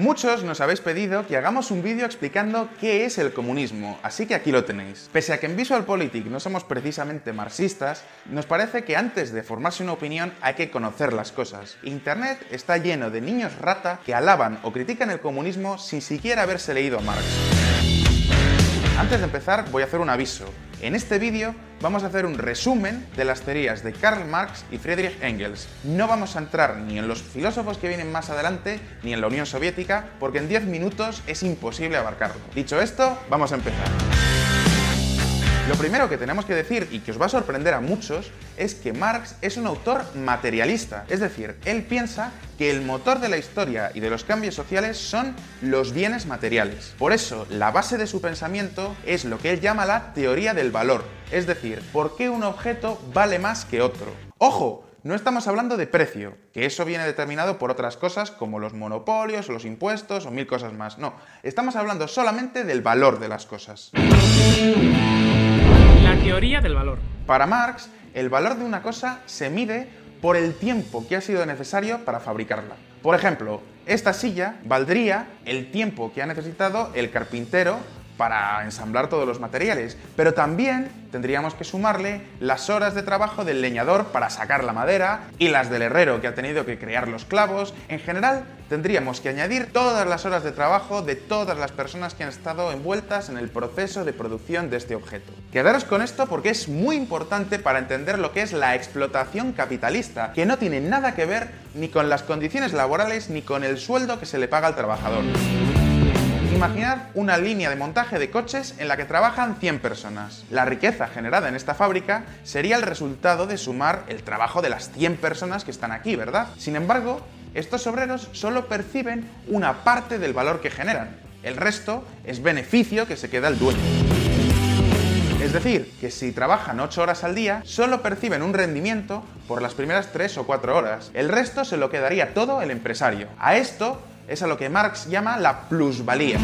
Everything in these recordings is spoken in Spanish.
Muchos nos habéis pedido que hagamos un vídeo explicando qué es el comunismo, así que aquí lo tenéis. Pese a que en VisualPolitik no somos precisamente marxistas, nos parece que antes de formarse una opinión hay que conocer las cosas. Internet está lleno de niños rata que alaban o critican el comunismo sin siquiera haberse leído a Marx. Antes de empezar voy a hacer un aviso. En este vídeo vamos a hacer un resumen de las teorías de Karl Marx y Friedrich Engels. No vamos a entrar ni en los filósofos que vienen más adelante, ni en la Unión Soviética, porque en 10 minutos es imposible abarcarlo. Dicho esto, vamos a empezar. Lo primero que tenemos que decir, y que os va a sorprender a muchos, es que Marx es un autor materialista. Es decir, él piensa que el motor de la historia y de los cambios sociales son los bienes materiales. Por eso, la base de su pensamiento es lo que él llama la teoría del valor. Es decir, ¿por qué un objeto vale más que otro? ¡Ojo! no estamos hablando de precio, que eso viene determinado por otras cosas como los monopolios, o los impuestos o mil cosas más. No, estamos hablando solamente del valor de las cosas. La teoría del valor. Para Marx, el valor de una cosa se mide por el tiempo que ha sido necesario para fabricarla. Por ejemplo, esta silla valdría el tiempo que ha necesitado el carpintero para ensamblar todos los materiales, pero también tendríamos que sumarle las horas de trabajo del leñador para sacar la madera y las del herrero que ha tenido que crear los clavos. En general, tendríamos que añadir todas las horas de trabajo de todas las personas que han estado envueltas en el proceso de producción de este objeto. Quedaros con esto porque es muy importante para entender lo que es la explotación capitalista, que no tiene nada que ver ni con las condiciones laborales ni con el sueldo que se le paga al trabajador. Imaginad una línea de montaje de coches en la que trabajan 100 personas. La riqueza generada en esta fábrica sería el resultado de sumar el trabajo de las 100 personas que están aquí, ¿verdad? Sin embargo, estos obreros solo perciben una parte del valor que generan. El resto es beneficio que se queda el dueño. Es decir, que si trabajan 8 horas al día, solo perciben un rendimiento por las primeras 3 o 4 horas. El resto se lo quedaría todo el empresario. A esto es a lo que Marx llama la plusvalía.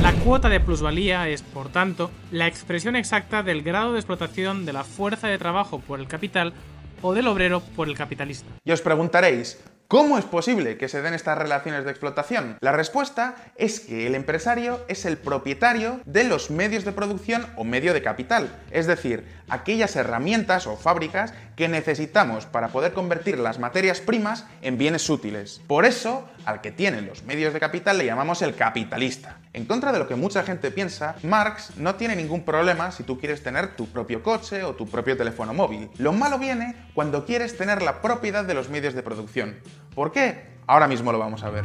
La cuota de plusvalía es, por tanto, la expresión exacta del grado de explotación de la fuerza de trabajo por el capital o del obrero por el capitalista. Y os preguntaréis, ¿Cómo es posible que se den estas relaciones de explotación? La respuesta es que el empresario es el propietario de los medios de producción o medio de capital, es decir, aquellas herramientas o fábricas que necesitamos para poder convertir las materias primas en bienes útiles. Por eso, al que tiene los medios de capital le llamamos el capitalista. En contra de lo que mucha gente piensa, Marx no tiene ningún problema si tú quieres tener tu propio coche o tu propio teléfono móvil. Lo malo viene cuando quieres tener la propiedad de los medios de producción. ¿Por qué? Ahora mismo lo vamos a ver.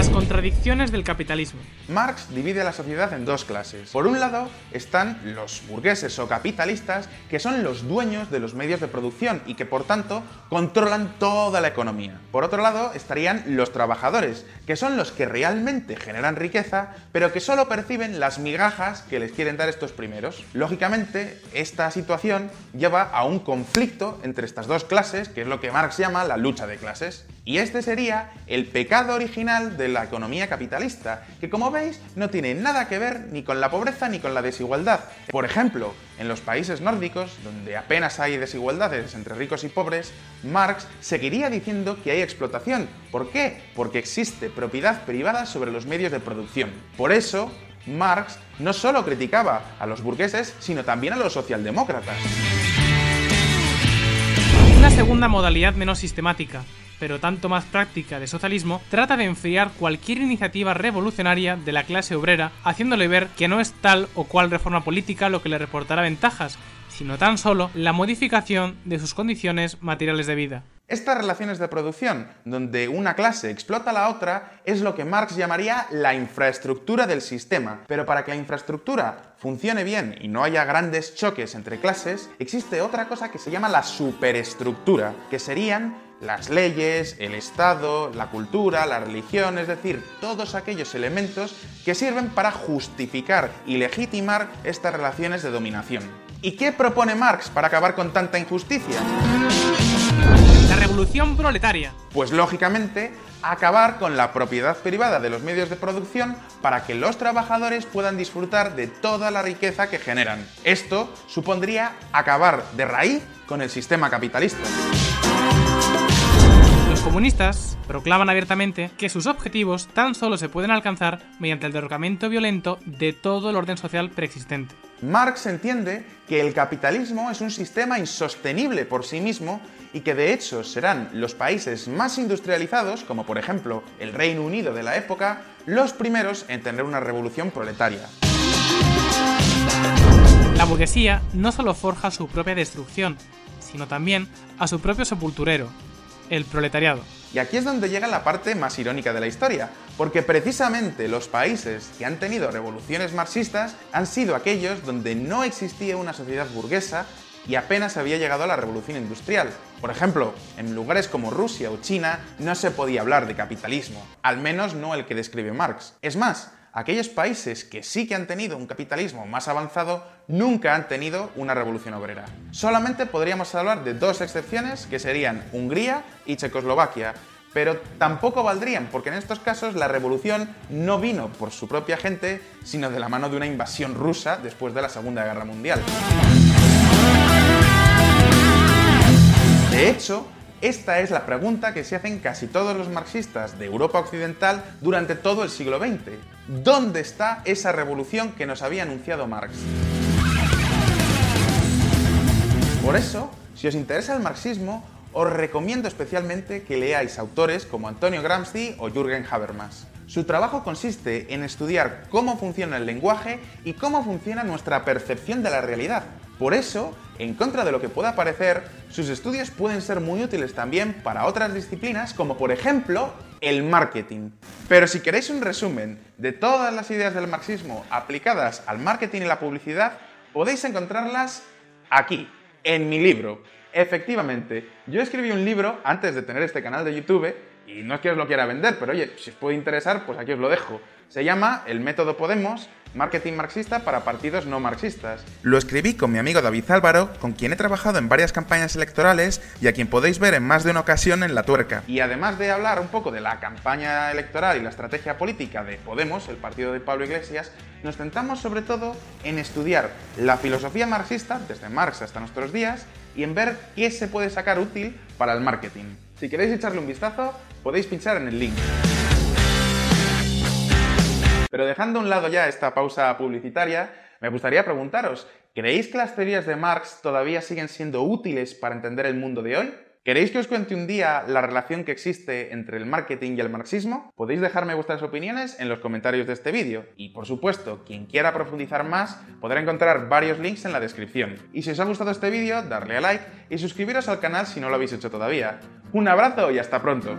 Las contradicciones del capitalismo. Marx divide a la sociedad en dos clases. Por un lado están los burgueses o capitalistas, que son los dueños de los medios de producción y que por tanto controlan toda la economía. Por otro lado estarían los trabajadores, que son los que realmente generan riqueza, pero que solo perciben las migajas que les quieren dar estos primeros. Lógicamente, esta situación lleva a un conflicto entre estas dos clases, que es lo que Marx llama la lucha de clases. Y este sería el pecado original de la economía capitalista, que como veis no tiene nada que ver ni con la pobreza ni con la desigualdad. Por ejemplo, en los países nórdicos, donde apenas hay desigualdades entre ricos y pobres, Marx seguiría diciendo que hay explotación. ¿Por qué? Porque existe propiedad privada sobre los medios de producción. Por eso, Marx no solo criticaba a los burgueses, sino también a los socialdemócratas. Segunda modalidad menos sistemática, pero tanto más práctica de socialismo, trata de enfriar cualquier iniciativa revolucionaria de la clase obrera, haciéndole ver que no es tal o cual reforma política lo que le reportará ventajas, sino tan solo la modificación de sus condiciones materiales de vida. Estas relaciones de producción, donde una clase explota a la otra, es lo que Marx llamaría la infraestructura del sistema. Pero para que la infraestructura funcione bien y no haya grandes choques entre clases, existe otra cosa que se llama la superestructura, que serían las leyes, el Estado, la cultura, la religión, es decir, todos aquellos elementos que sirven para justificar y legitimar estas relaciones de dominación. ¿Y qué propone Marx para acabar con tanta injusticia? Revolución proletaria. Pues lógicamente, acabar con la propiedad privada de los medios de producción para que los trabajadores puedan disfrutar de toda la riqueza que generan. Esto supondría acabar de raíz con el sistema capitalista Los comunistas proclaman abiertamente que sus objetivos tan solo se pueden alcanzar mediante el derrocamiento violento de todo el orden social preexistente. Marx entiende que el capitalismo es un sistema insostenible por sí mismo y que de hecho serán los países más industrializados, como por ejemplo el Reino Unido de la época, los primeros en tener una revolución proletaria. La burguesía no solo forja su propia destrucción, sino también a su propio sepulturero, el proletariado. Y aquí es donde llega la parte más irónica de la historia, porque precisamente los países que han tenido revoluciones marxistas han sido aquellos donde no existía una sociedad burguesa y apenas había llegado a la revolución industrial. Por ejemplo, en lugares como Rusia o China no se podía hablar de capitalismo, al menos no el que describe Marx. Es más, aquellos países que sí que han tenido un capitalismo más avanzado nunca han tenido una revolución obrera. Solamente podríamos hablar de dos excepciones que serían Hungría y Checoslovaquia, pero tampoco valdrían porque en estos casos la revolución no vino por su propia gente, sino de la mano de una invasión rusa después de la Segunda Guerra Mundial. De hecho, esta es la pregunta que se hacen casi todos los marxistas de Europa Occidental durante todo el siglo XX. ¿Dónde está esa revolución que nos había anunciado Marx? Por eso, si os interesa el marxismo, os recomiendo especialmente que leáis autores como Antonio Gramsci o Jürgen Habermas. Su trabajo consiste en estudiar cómo funciona el lenguaje y cómo funciona nuestra percepción de la realidad. Por eso, en contra de lo que pueda parecer, sus estudios pueden ser muy útiles también para otras disciplinas como por ejemplo el marketing. Pero si queréis un resumen de todas las ideas del marxismo aplicadas al marketing y la publicidad, podéis encontrarlas aquí, en mi libro. Efectivamente, yo escribí un libro antes de tener este canal de YouTube y no es que os lo quiera vender, pero oye, si os puede interesar, pues aquí os lo dejo. Se llama El método Podemos, marketing marxista para partidos no marxistas. Lo escribí con mi amigo David Álvaro, con quien he trabajado en varias campañas electorales y a quien podéis ver en más de una ocasión en La Tuerca. Y además de hablar un poco de la campaña electoral y la estrategia política de Podemos, el partido de Pablo Iglesias, nos centramos sobre todo en estudiar la filosofía marxista, desde Marx hasta nuestros días, y en ver qué se puede sacar útil para el marketing. Si queréis echarle un vistazo, podéis pinchar en el link. Pero dejando a un lado ya esta pausa publicitaria, me gustaría preguntaros, ¿creéis que las teorías de Marx todavía siguen siendo útiles para entender el mundo de hoy? ¿Queréis que os cuente un día la relación que existe entre el marketing y el marxismo? Podéis dejarme vuestras opiniones en los comentarios de este vídeo. Y por supuesto, quien quiera profundizar más podrá encontrar varios links en la descripción. Y si os ha gustado este vídeo, darle a like y suscribiros al canal si no lo habéis hecho todavía. Un abrazo y hasta pronto.